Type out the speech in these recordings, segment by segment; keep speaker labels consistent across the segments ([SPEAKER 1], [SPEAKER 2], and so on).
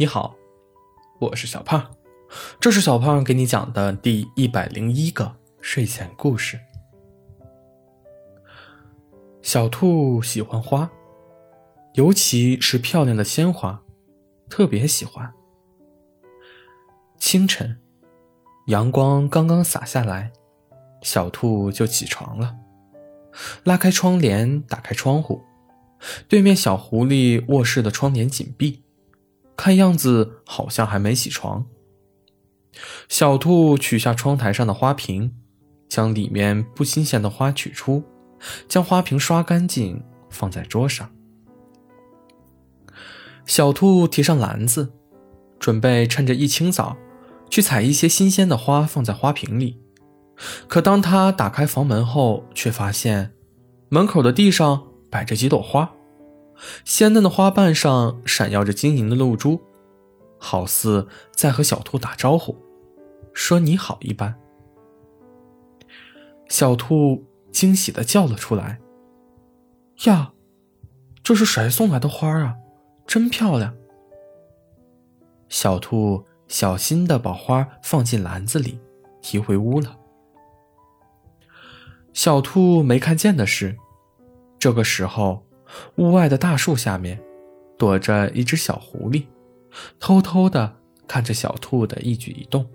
[SPEAKER 1] 你好，我是小胖，这是小胖给你讲的第一百零一个睡前故事。小兔喜欢花，尤其是漂亮的鲜花，特别喜欢。清晨，阳光刚刚洒下来，小兔就起床了，拉开窗帘，打开窗户，对面小狐狸卧室的窗帘紧闭。看样子好像还没起床。小兔取下窗台上的花瓶，将里面不新鲜的花取出，将花瓶刷干净，放在桌上。小兔提上篮子，准备趁着一清早去采一些新鲜的花放在花瓶里。可当他打开房门后，却发现门口的地上摆着几朵花。鲜嫩的花瓣上闪耀着晶莹的露珠，好似在和小兔打招呼，说“你好”一般。小兔惊喜地叫了出来：“呀，这是谁送来的花啊？真漂亮！”小兔小心地把花放进篮子里，提回屋了。小兔没看见的是，这个时候。屋外的大树下面，躲着一只小狐狸，偷偷的看着小兔的一举一动。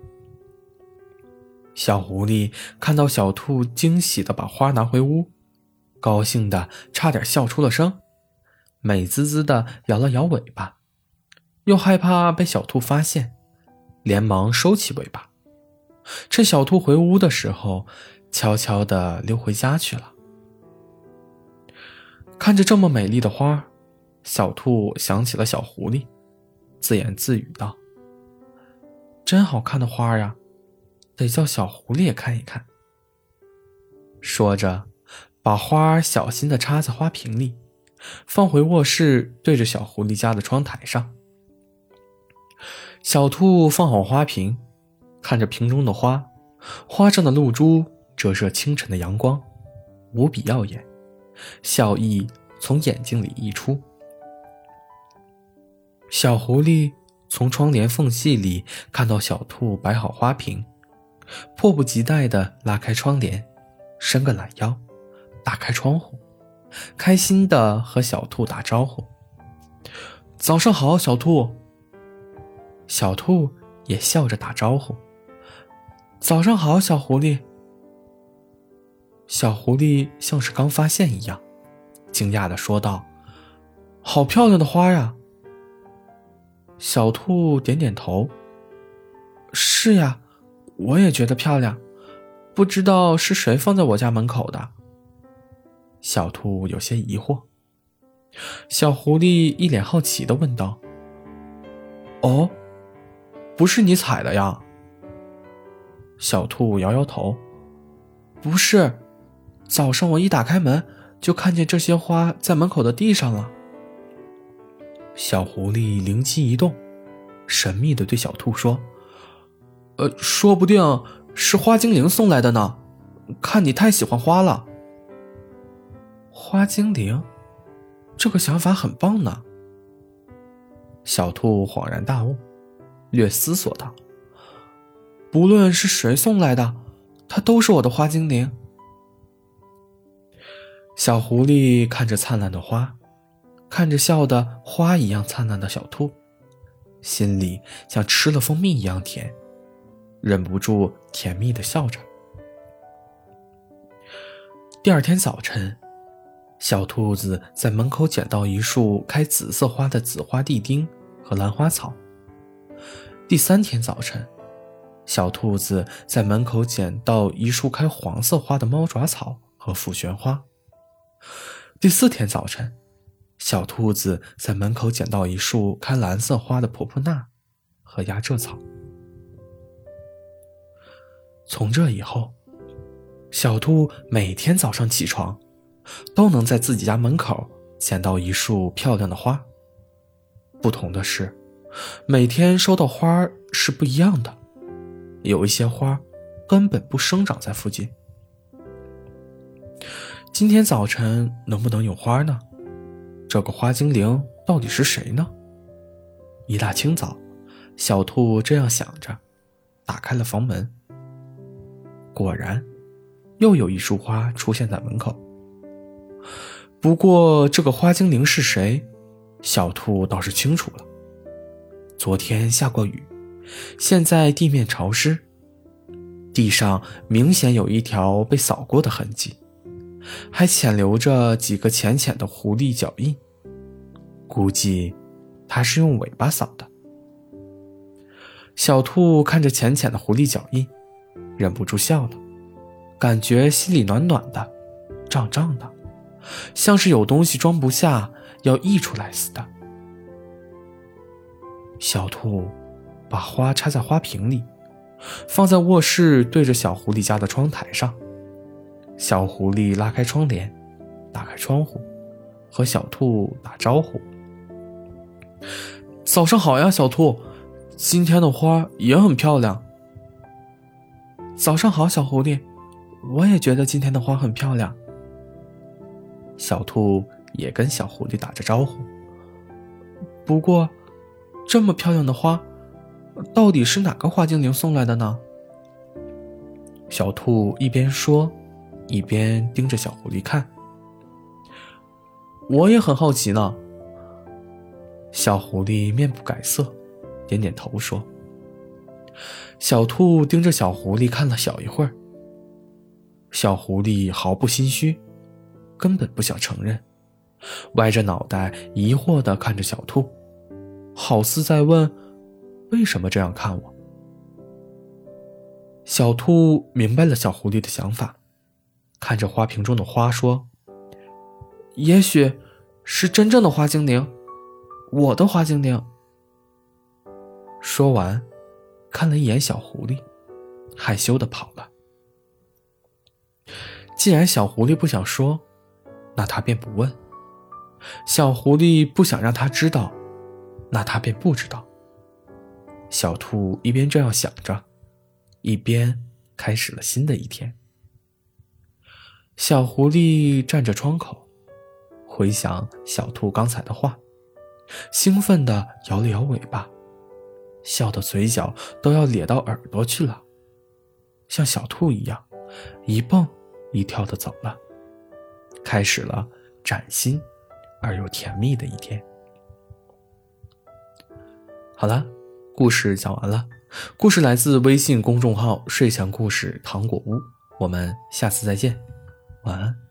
[SPEAKER 1] 小狐狸看到小兔惊喜的把花拿回屋，高兴的差点笑出了声，美滋滋的摇了摇尾巴，又害怕被小兔发现，连忙收起尾巴，趁小兔回屋的时候，悄悄的溜回家去了。看着这么美丽的花，小兔想起了小狐狸，自言自语道：“真好看的花呀，得叫小狐狸也看一看。”说着，把花小心地插在花瓶里，放回卧室，对着小狐狸家的窗台上。小兔放好花瓶，看着瓶中的花，花上的露珠折射清晨的阳光，无比耀眼。笑意从眼睛里溢出。小狐狸从窗帘缝隙里看到小兔摆好花瓶，迫不及待地拉开窗帘，伸个懒腰，打开窗户，开心地和小兔打招呼：“早上好，小兔。”小兔也笑着打招呼：“早上好，小狐狸。”小狐狸像是刚发现一样，惊讶的说道：“好漂亮的花呀！”小兔点点头：“是呀，我也觉得漂亮。不知道是谁放在我家门口的。”小兔有些疑惑。小狐狸一脸好奇的问道：“哦，不是你采的呀？”小兔摇摇头：“不是。”早上我一打开门，就看见这些花在门口的地上了。小狐狸灵机一动，神秘的对小兔说：“呃，说不定是花精灵送来的呢。看你太喜欢花了。”花精灵，这个想法很棒呢。小兔恍然大悟，略思索道：“不论是谁送来的，它都是我的花精灵。”小狐狸看着灿烂的花，看着笑得花一样灿烂的小兔，心里像吃了蜂蜜一样甜，忍不住甜蜜的笑着。第二天早晨，小兔子在门口捡到一束开紫色花的紫花地丁和兰花草。第三天早晨，小兔子在门口捡到一束开黄色花的猫爪草和腐玄花。第四天早晨，小兔子在门口捡到一束开蓝色花的婆婆纳和压蔗草。从这以后，小兔每天早上起床，都能在自己家门口捡到一束漂亮的花。不同的是，每天收到花是不一样的，有一些花根本不生长在附近。今天早晨能不能有花呢？这个花精灵到底是谁呢？一大清早，小兔这样想着，打开了房门。果然，又有一束花出现在门口。不过，这个花精灵是谁，小兔倒是清楚了。昨天下过雨，现在地面潮湿，地上明显有一条被扫过的痕迹，还潜留着几个浅浅的狐狸脚印。估计，它是用尾巴扫的。小兔看着浅浅的狐狸脚印，忍不住笑了，感觉心里暖暖的，胀胀的。像是有东西装不下，要溢出来似的。小兔把花插在花瓶里，放在卧室对着小狐狸家的窗台上。小狐狸拉开窗帘，打开窗户，和小兔打招呼：“早上好呀，小兔，今天的花也很漂亮。”“早上好，小狐狸，我也觉得今天的花很漂亮。”小兔也跟小狐狸打着招呼。不过，这么漂亮的花，到底是哪个花精灵送来的呢？小兔一边说，一边盯着小狐狸看。我也很好奇呢。小狐狸面不改色，点点头说。小兔盯着小狐狸看了小一会儿。小狐狸毫不心虚。根本不想承认，歪着脑袋疑惑地看着小兔，好似在问：“为什么这样看我？”小兔明白了小狐狸的想法，看着花瓶中的花说：“也许是真正的花精灵，我的花精灵。”说完，看了一眼小狐狸，害羞的跑了。既然小狐狸不想说，那他便不问。小狐狸不想让他知道，那他便不知道。小兔一边这样想着，一边开始了新的一天。小狐狸站着窗口，回想小兔刚才的话，兴奋地摇了摇尾巴，笑得嘴角都要咧到耳朵去了，像小兔一样，一蹦一跳地走了。开始了崭新而又甜蜜的一天。好了，故事讲完了。故事来自微信公众号“睡前故事糖果屋”。我们下次再见，晚安。